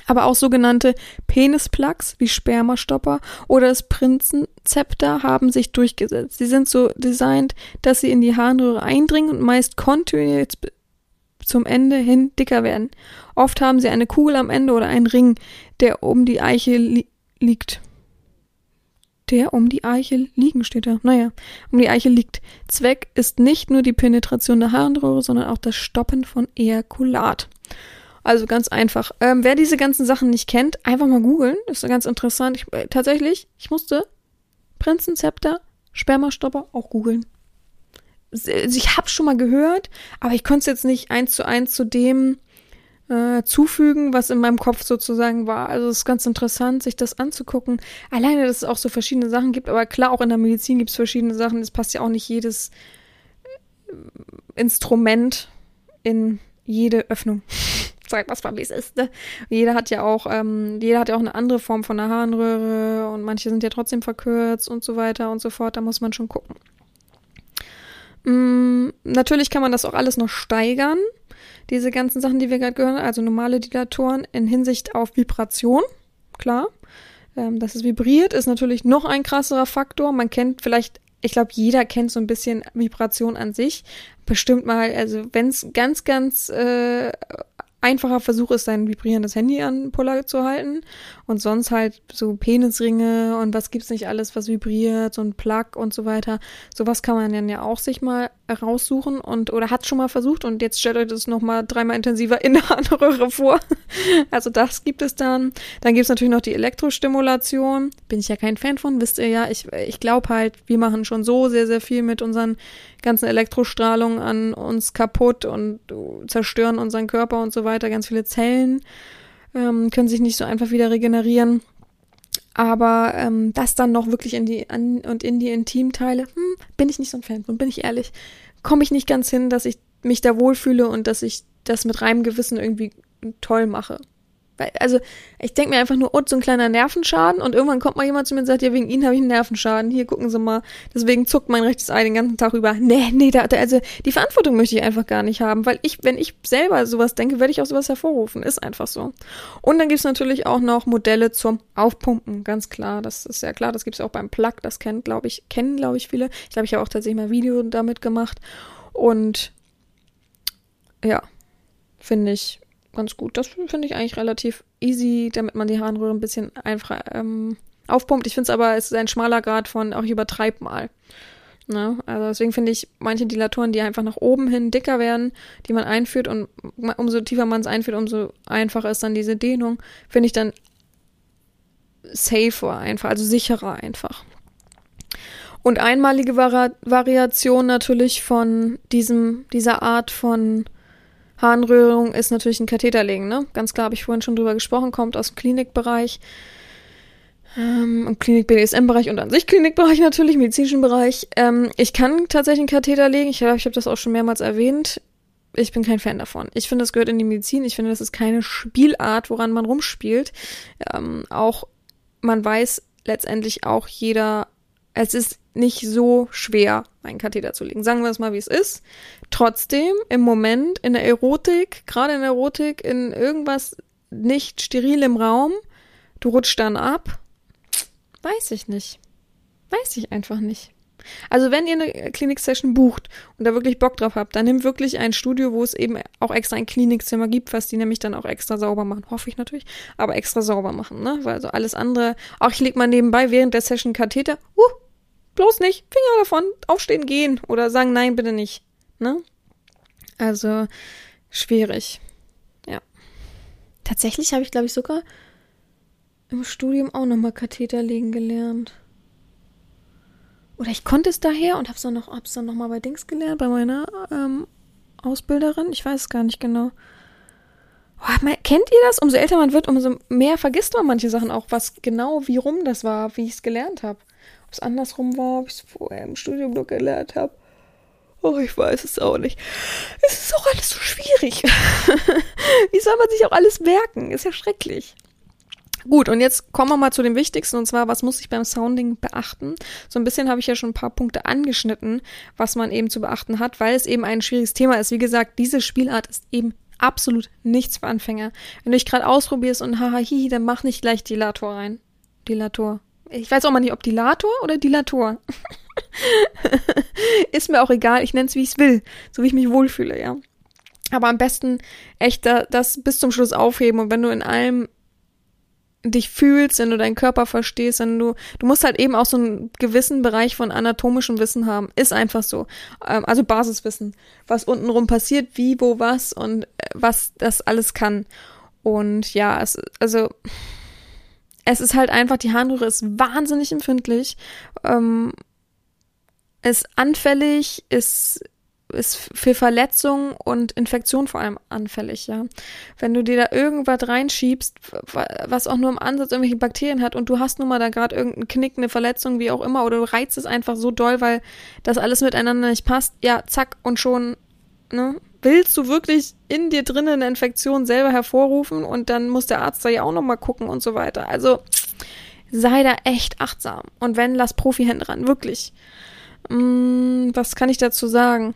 Aber auch sogenannte Penisplugs wie Spermastopper oder das Prinzenzepter haben sich durchgesetzt. Sie sind so designt, dass sie in die Harnröhre eindringen und meist kontinuierlich zum Ende hin dicker werden. Oft haben sie eine Kugel am Ende oder einen Ring, der um die Eiche li liegt der um die Eiche liegen, steht da. Naja, um die Eiche liegt. Zweck ist nicht nur die Penetration der Harnröhre, sondern auch das Stoppen von Ejakulat. Also ganz einfach. Ähm, wer diese ganzen Sachen nicht kennt, einfach mal googeln. Ist ganz interessant. Ich, äh, tatsächlich, ich musste Prinzenzepter, Spermastopper auch googeln. Also ich hab's schon mal gehört, aber ich konnte es jetzt nicht eins zu eins zu dem äh, zufügen, was in meinem Kopf sozusagen war. Also es ist ganz interessant, sich das anzugucken. Alleine, dass es auch so verschiedene Sachen gibt, aber klar, auch in der Medizin gibt es verschiedene Sachen. Es passt ja auch nicht jedes äh, Instrument in jede Öffnung. Sag was mal, wie es ist. Ne? Jeder hat ja auch, ähm, jeder hat ja auch eine andere Form von der Harnröhre und manche sind ja trotzdem verkürzt und so weiter und so fort. Da muss man schon gucken. Mm, natürlich kann man das auch alles noch steigern diese ganzen Sachen, die wir gerade gehört haben, also normale Dilatoren in Hinsicht auf Vibration, klar. Ähm, dass es vibriert, ist natürlich noch ein krasserer Faktor. Man kennt vielleicht, ich glaube, jeder kennt so ein bisschen Vibration an sich. Bestimmt mal, also wenn es ganz, ganz äh, einfacher Versuch ist, sein vibrierendes Handy an Puller zu halten. Und sonst halt so Penisringe und was gibt's nicht alles, was vibriert, so ein Plug und so weiter. Sowas kann man dann ja auch sich mal raussuchen und oder hat schon mal versucht und jetzt stellt euch das nochmal dreimal intensiver in der Harnröhre vor. Also das gibt es dann. Dann gibt's natürlich noch die Elektrostimulation. Bin ich ja kein Fan von, wisst ihr ja. Ich, ich glaube halt, wir machen schon so sehr, sehr viel mit unseren ganzen Elektrostrahlungen an uns kaputt und zerstören unseren Körper und so weiter. Ganz viele Zellen ähm, können sich nicht so einfach wieder regenerieren. Aber ähm, das dann noch wirklich in die an und in die Intimteile, hm, bin ich nicht so ein Fan von, bin ich ehrlich. Komme ich nicht ganz hin, dass ich mich da wohlfühle und dass ich das mit reinem Gewissen irgendwie toll mache. Also, ich denke mir einfach nur, oh, so ein kleiner Nervenschaden und irgendwann kommt mal jemand zu mir und sagt, ja, wegen Ihnen habe ich einen Nervenschaden. Hier, gucken Sie mal. Deswegen zuckt mein rechtes Ei den ganzen Tag über. Nee, nee, da, da, also, die Verantwortung möchte ich einfach gar nicht haben, weil ich, wenn ich selber sowas denke, werde ich auch sowas hervorrufen. Ist einfach so. Und dann gibt's natürlich auch noch Modelle zum Aufpumpen, ganz klar. Das ist ja klar, das gibt's auch beim Plug, das kennt, glaube ich, kennen, glaube ich, viele. Ich glaube, ich habe auch tatsächlich mal ein Video damit gemacht. Und ja, finde ich ganz gut. Das finde ich eigentlich relativ easy, damit man die Harnröhre ein bisschen einfach ähm, aufpumpt. Ich finde es aber, es ist ein schmaler Grad von, auch ich übertreibe mal. Ne? Also deswegen finde ich manche Dilatoren, die einfach nach oben hin dicker werden, die man einführt und umso tiefer man es einführt, umso einfacher ist dann diese Dehnung, finde ich dann safer einfach, also sicherer einfach. Und einmalige Vari Variation natürlich von diesem, dieser Art von Harnröhrung ist natürlich ein Katheterlegen, ne? Ganz klar habe ich vorhin schon drüber gesprochen, kommt aus dem Klinikbereich, ähm, im Klinik-BDSM-Bereich und an sich Klinikbereich natürlich, medizinischen Bereich. Ähm, ich kann tatsächlich einen Katheter legen, ich ich habe das auch schon mehrmals erwähnt. Ich bin kein Fan davon. Ich finde, das gehört in die Medizin. Ich finde, das ist keine Spielart, woran man rumspielt. Ähm, auch man weiß letztendlich auch jeder, es ist nicht so schwer, einen Katheter zu legen. Sagen wir es mal, wie es ist. Trotzdem, im Moment, in der Erotik, gerade in der Erotik, in irgendwas nicht steril im Raum, du rutschst dann ab. Weiß ich nicht. Weiß ich einfach nicht. Also wenn ihr eine Klinik-Session bucht und da wirklich Bock drauf habt, dann nehmt wirklich ein Studio, wo es eben auch extra ein Klinikzimmer gibt, was die nämlich dann auch extra sauber machen. Hoffe ich natürlich, aber extra sauber machen, ne? Weil so alles andere, auch ich leg mal nebenbei während der Session Katheter, uh, bloß nicht, Finger davon, aufstehen, gehen oder sagen, nein, bitte nicht. Ne? Also schwierig. Ja. Tatsächlich habe ich, glaube ich, sogar im Studium auch nochmal Katheter legen gelernt. Oder ich konnte es daher und hab's dann noch, hab's dann noch bei Dings gelernt, bei meiner ähm, Ausbilderin. Ich weiß es gar nicht genau. Oh, kennt ihr das? Umso älter man wird, umso mehr vergisst man manche Sachen auch, was genau, wie rum das war, wie ich es gelernt habe. Ob es andersrum war, ob ich es vorher im Studium noch gelernt habe. Oh, ich weiß es auch nicht. Es ist auch alles so schwierig. Wie soll man sich auch alles merken? Ist ja schrecklich. Gut, und jetzt kommen wir mal zu dem Wichtigsten, und zwar, was muss ich beim Sounding beachten? So ein bisschen habe ich ja schon ein paar Punkte angeschnitten, was man eben zu beachten hat, weil es eben ein schwieriges Thema ist. Wie gesagt, diese Spielart ist eben absolut nichts für Anfänger. Wenn du dich gerade ausprobierst und haha, hihi, dann mach nicht gleich Dilator rein. Dilator. Ich weiß auch mal nicht, ob Dilator oder Dilator. ist mir auch egal, ich nenne es, wie ich es will, so wie ich mich wohlfühle, ja. Aber am besten echt da, das bis zum Schluss aufheben und wenn du in allem dich fühlst, wenn du deinen Körper verstehst, wenn du, du musst halt eben auch so einen gewissen Bereich von anatomischem Wissen haben. Ist einfach so. Ähm, also Basiswissen. Was untenrum passiert, wie, wo, was und äh, was das alles kann. Und ja, es, also, es ist halt einfach, die Harnröhre ist wahnsinnig empfindlich, ähm, ist anfällig, ist ist für Verletzungen und Infektionen vor allem anfällig, ja. Wenn du dir da irgendwas reinschiebst, was auch nur im Ansatz irgendwelche Bakterien hat und du hast nun mal da gerade irgendeinen Knick, eine Verletzung, wie auch immer, oder du reizt es einfach so doll, weil das alles miteinander nicht passt, ja, zack, und schon, ne? Willst du wirklich in dir drinnen eine Infektion selber hervorrufen und dann muss der Arzt da ja auch nochmal gucken und so weiter. Also sei da echt achtsam. Und wenn, lass Profi-Hände ran, wirklich. Hm, was kann ich dazu sagen?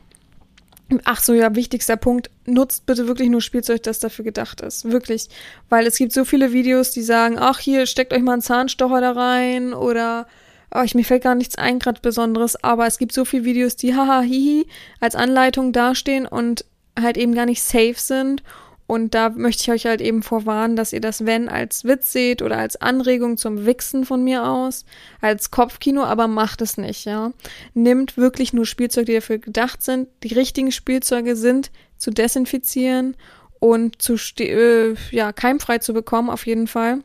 Ach so, ja, wichtigster Punkt. Nutzt bitte wirklich nur Spielzeug, das dafür gedacht ist. Wirklich. Weil es gibt so viele Videos, die sagen, ach, hier, steckt euch mal einen Zahnstocher da rein oder, oh, ich, mir fällt gar nichts ein, gerade Besonderes. Aber es gibt so viele Videos, die haha, hihi, als Anleitung dastehen und halt eben gar nicht safe sind und da möchte ich euch halt eben vorwarnen, dass ihr das wenn als Witz seht oder als Anregung zum Wichsen von mir aus, als Kopfkino, aber macht es nicht, ja. Nimmt wirklich nur Spielzeuge, die dafür gedacht sind. Die richtigen Spielzeuge sind zu desinfizieren und zu äh, ja, keimfrei zu bekommen, auf jeden Fall.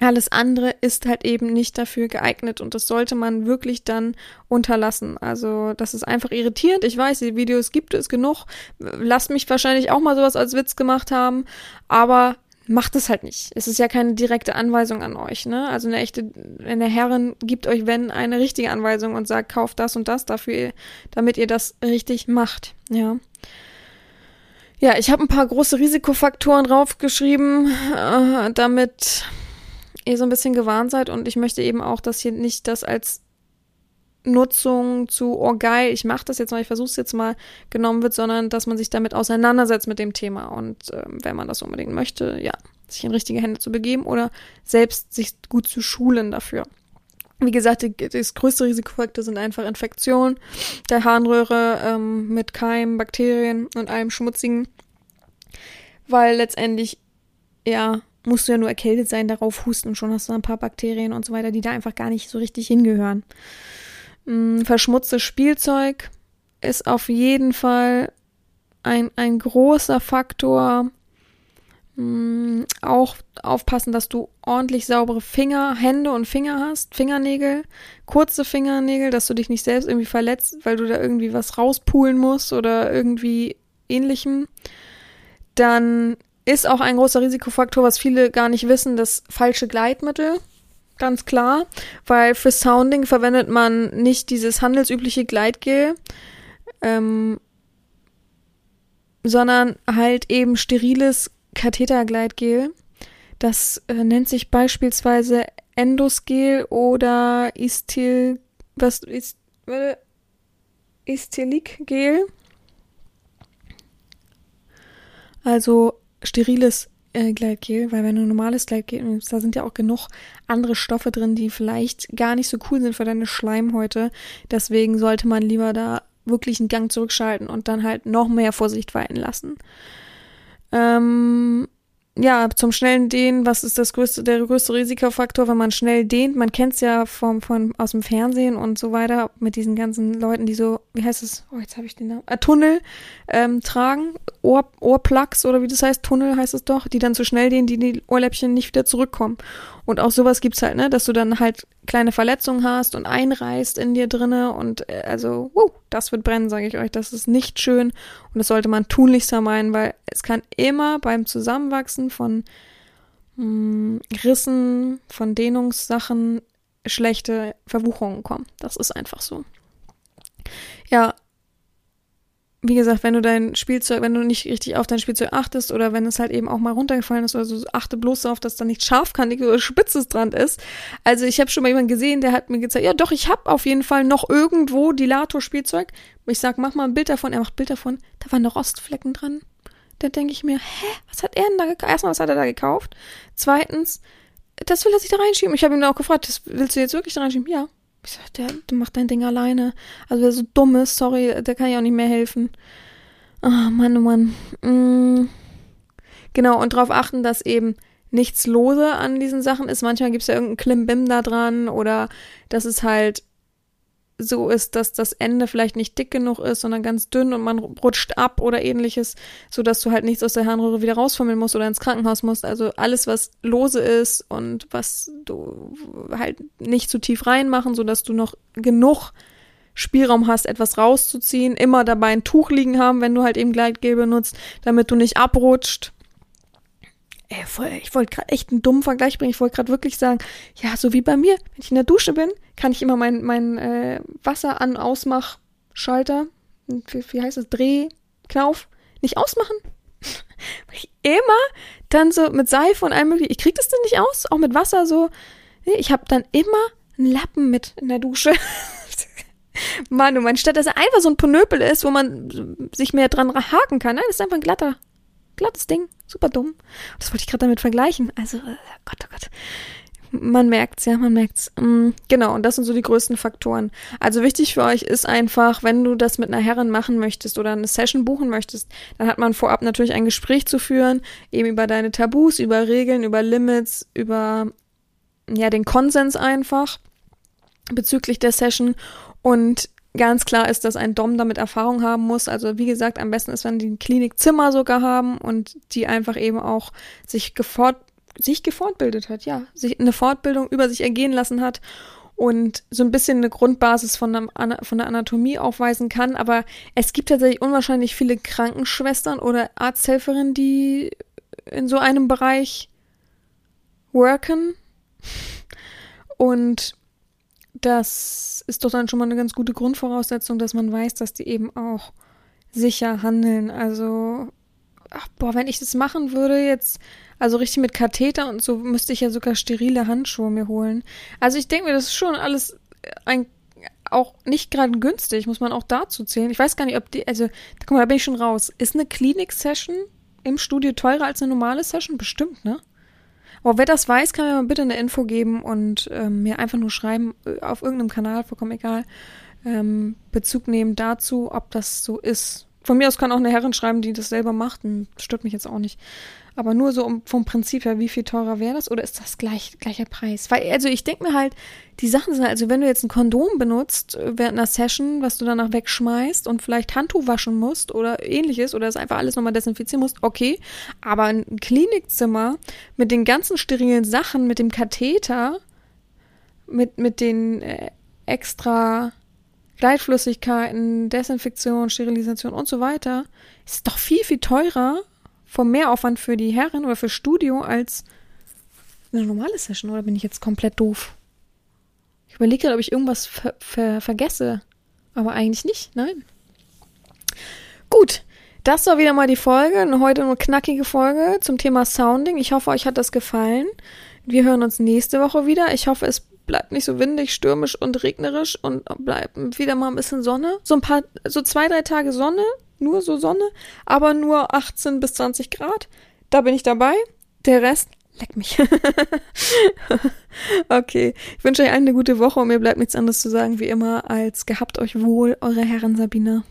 Alles andere ist halt eben nicht dafür geeignet und das sollte man wirklich dann unterlassen. Also das ist einfach irritierend. Ich weiß, die Videos gibt es genug. Lasst mich wahrscheinlich auch mal sowas als Witz gemacht haben, aber macht es halt nicht. Es ist ja keine direkte Anweisung an euch, ne? Also eine echte, eine Herrin gibt euch, wenn, eine richtige Anweisung und sagt, kauft das und das dafür, damit ihr das richtig macht, ja. Ja, ich habe ein paar große Risikofaktoren draufgeschrieben, äh, damit ihr so ein bisschen gewarnt seid und ich möchte eben auch, dass hier nicht das als Nutzung zu, oh geil, ich mache das jetzt mal, ich versuche es jetzt mal genommen wird, sondern dass man sich damit auseinandersetzt mit dem Thema und äh, wenn man das unbedingt möchte, ja, sich in richtige Hände zu begeben oder selbst sich gut zu schulen dafür. Wie gesagt, das größte Risikofaktor sind einfach Infektionen der Harnröhre ähm, mit Keimen, Bakterien und allem Schmutzigen. Weil letztendlich, ja, musst du ja nur erkältet sein, darauf husten und schon hast du ein paar Bakterien und so weiter, die da einfach gar nicht so richtig hingehören. Ähm, verschmutztes Spielzeug ist auf jeden Fall ein, ein großer Faktor. Mm, auch aufpassen, dass du ordentlich saubere Finger, Hände und Finger hast, Fingernägel, kurze Fingernägel, dass du dich nicht selbst irgendwie verletzt, weil du da irgendwie was rauspulen musst oder irgendwie ähnlichem. Dann ist auch ein großer Risikofaktor, was viele gar nicht wissen, das falsche Gleitmittel. Ganz klar, weil für Sounding verwendet man nicht dieses handelsübliche Gleitgel, ähm, sondern halt eben steriles Kathetergleitgel. Das äh, nennt sich beispielsweise Endosgel oder Istil, was ist, warte, Istilikgel. Also steriles äh, Gleitgel, weil wenn du normales Gleitgel nimmst, da sind ja auch genug andere Stoffe drin, die vielleicht gar nicht so cool sind für deine Schleimhäute. Deswegen sollte man lieber da wirklich einen Gang zurückschalten und dann halt noch mehr Vorsicht walten lassen. Ähm, ja, zum schnellen Dehnen, was ist das größte, der größte Risikofaktor, wenn man schnell dehnt? Man kennt es ja vom, von, aus dem Fernsehen und so weiter mit diesen ganzen Leuten, die so, wie heißt es? Oh, jetzt habe ich den Namen. Äh, Tunnel ähm, tragen, Ohr, Ohrplugs oder wie das heißt, Tunnel heißt es doch, die dann so schnell dehnen, die die Ohrläppchen nicht wieder zurückkommen. Und auch sowas gibt's halt, ne, dass du dann halt kleine Verletzungen hast und einreißt in dir drinne und äh, also, uh, das wird brennen, sage ich euch. Das ist nicht schön und das sollte man tunlichst vermeiden, weil es kann immer beim Zusammenwachsen von mh, hm, Rissen, von Dehnungssachen schlechte Verwuchungen kommen. Das ist einfach so. Ja, wie gesagt, wenn du dein Spielzeug, wenn du nicht richtig auf dein Spielzeug achtest oder wenn es halt eben auch mal runtergefallen ist oder so, achte bloß darauf, dass da nicht scharfkantig oder spitzes dran ist. Also ich habe schon mal jemanden gesehen, der hat mir gezeigt, ja doch, ich habe auf jeden Fall noch irgendwo Dilator-Spielzeug. Ich sag, mach mal ein Bild davon. Er macht Bild davon. Da waren noch Rostflecken dran. Da denke ich mir, hä, was hat er denn da gekauft? Erstmal, was hat er da gekauft? Zweitens, das will er sich da reinschieben. Ich habe ihn auch gefragt, das willst du jetzt wirklich da reinschieben? Ja. Ich sag, der, du machst dein Ding alleine. Also wer so dumm ist, sorry, der kann ja auch nicht mehr helfen. Ah, oh, Mann, oh Mann. Mm. Genau, und darauf achten, dass eben nichts lose an diesen Sachen ist. Manchmal gibt es ja irgendeinen Klimbim da dran oder dass es halt so ist, dass das Ende vielleicht nicht dick genug ist, sondern ganz dünn und man rutscht ab oder ähnliches, so dass du halt nichts aus der Harnröhre wieder rausfummeln musst oder ins Krankenhaus musst. Also alles, was lose ist und was du halt nicht zu tief reinmachen, so dass du noch genug Spielraum hast, etwas rauszuziehen, immer dabei ein Tuch liegen haben, wenn du halt eben Gleitgel benutzt, damit du nicht abrutscht. Ey, voll, ich wollte gerade echt einen dummen Vergleich bringen. Ich wollte gerade wirklich sagen, ja, so wie bei mir, wenn ich in der Dusche bin, kann ich immer mein, mein äh, Wasser an ausmach Schalter, wie, wie heißt das, Drehknauf, nicht ausmachen. Weil ich immer dann so mit Seife und allem möglichen, ich krieg das denn nicht aus, auch mit Wasser so. Ich habe dann immer einen Lappen mit in der Dusche. Mann, oh Mann, statt dass er einfach so ein Ponöpel ist, wo man sich mehr dran haken kann. Nein, das ist einfach ein glatter, glattes Ding. Super dumm. Das wollte ich gerade damit vergleichen. Also, äh, Gott, oh Gott. Man merkt's, ja, man merkt's. Mm, genau, und das sind so die größten Faktoren. Also wichtig für euch ist einfach, wenn du das mit einer Herrin machen möchtest oder eine Session buchen möchtest, dann hat man vorab natürlich ein Gespräch zu führen, eben über deine Tabus, über Regeln, über Limits, über ja, den Konsens einfach bezüglich der Session und Ganz klar ist, dass ein Dom damit Erfahrung haben muss. Also wie gesagt, am besten ist, wenn die ein Klinikzimmer sogar haben und die einfach eben auch sich gefort sich gefortbildet hat, ja, sich eine Fortbildung über sich ergehen lassen hat und so ein bisschen eine Grundbasis von, einem, von der Anatomie aufweisen kann. Aber es gibt tatsächlich unwahrscheinlich viele Krankenschwestern oder Arzthelferinnen, die in so einem Bereich worken. Und das ist doch dann schon mal eine ganz gute Grundvoraussetzung, dass man weiß, dass die eben auch sicher handeln. Also ach, boah, wenn ich das machen würde jetzt, also richtig mit Katheter und so, müsste ich ja sogar sterile Handschuhe mir holen. Also ich denke mir, das ist schon alles ein auch nicht gerade günstig, muss man auch dazu zählen. Ich weiß gar nicht, ob die, also, guck mal, da bin ich schon raus. Ist eine Klinik-Session im Studio teurer als eine normale Session? Bestimmt, ne? Aber wer das weiß, kann mir mal bitte eine Info geben und ähm, mir einfach nur schreiben, äh, auf irgendeinem Kanal, vollkommen egal, ähm, Bezug nehmen dazu, ob das so ist. Von mir aus kann auch eine Herrin schreiben, die das selber macht, das stört mich jetzt auch nicht. Aber nur so um, vom Prinzip her, wie viel teurer wäre das oder ist das gleich, gleicher Preis? Weil, also ich denke mir halt, die Sachen sind, also wenn du jetzt ein Kondom benutzt äh, während einer Session, was du danach wegschmeißt und vielleicht Handtuch waschen musst oder ähnliches oder es einfach alles nochmal desinfizieren musst, okay. Aber ein Klinikzimmer mit den ganzen sterilen Sachen, mit dem Katheter, mit, mit den äh, extra Gleitflüssigkeiten, Desinfektion, Sterilisation und so weiter, ist doch viel, viel teurer vom Mehraufwand für die Herren oder für Studio als eine normale Session. Oder bin ich jetzt komplett doof? Ich überlege gerade, ob ich irgendwas ver ver vergesse. Aber eigentlich nicht, nein. Gut, das war wieder mal die Folge. Eine heute nur knackige Folge zum Thema Sounding. Ich hoffe, euch hat das gefallen. Wir hören uns nächste Woche wieder. Ich hoffe, es bleibt nicht so windig, stürmisch und regnerisch und bleibt wieder mal ein bisschen Sonne. So ein paar, so zwei, drei Tage Sonne, nur so Sonne, aber nur 18 bis 20 Grad. Da bin ich dabei. Der Rest, leck mich. okay, ich wünsche euch eine gute Woche und mir bleibt nichts anderes zu sagen wie immer als gehabt euch wohl, eure Herren Sabine.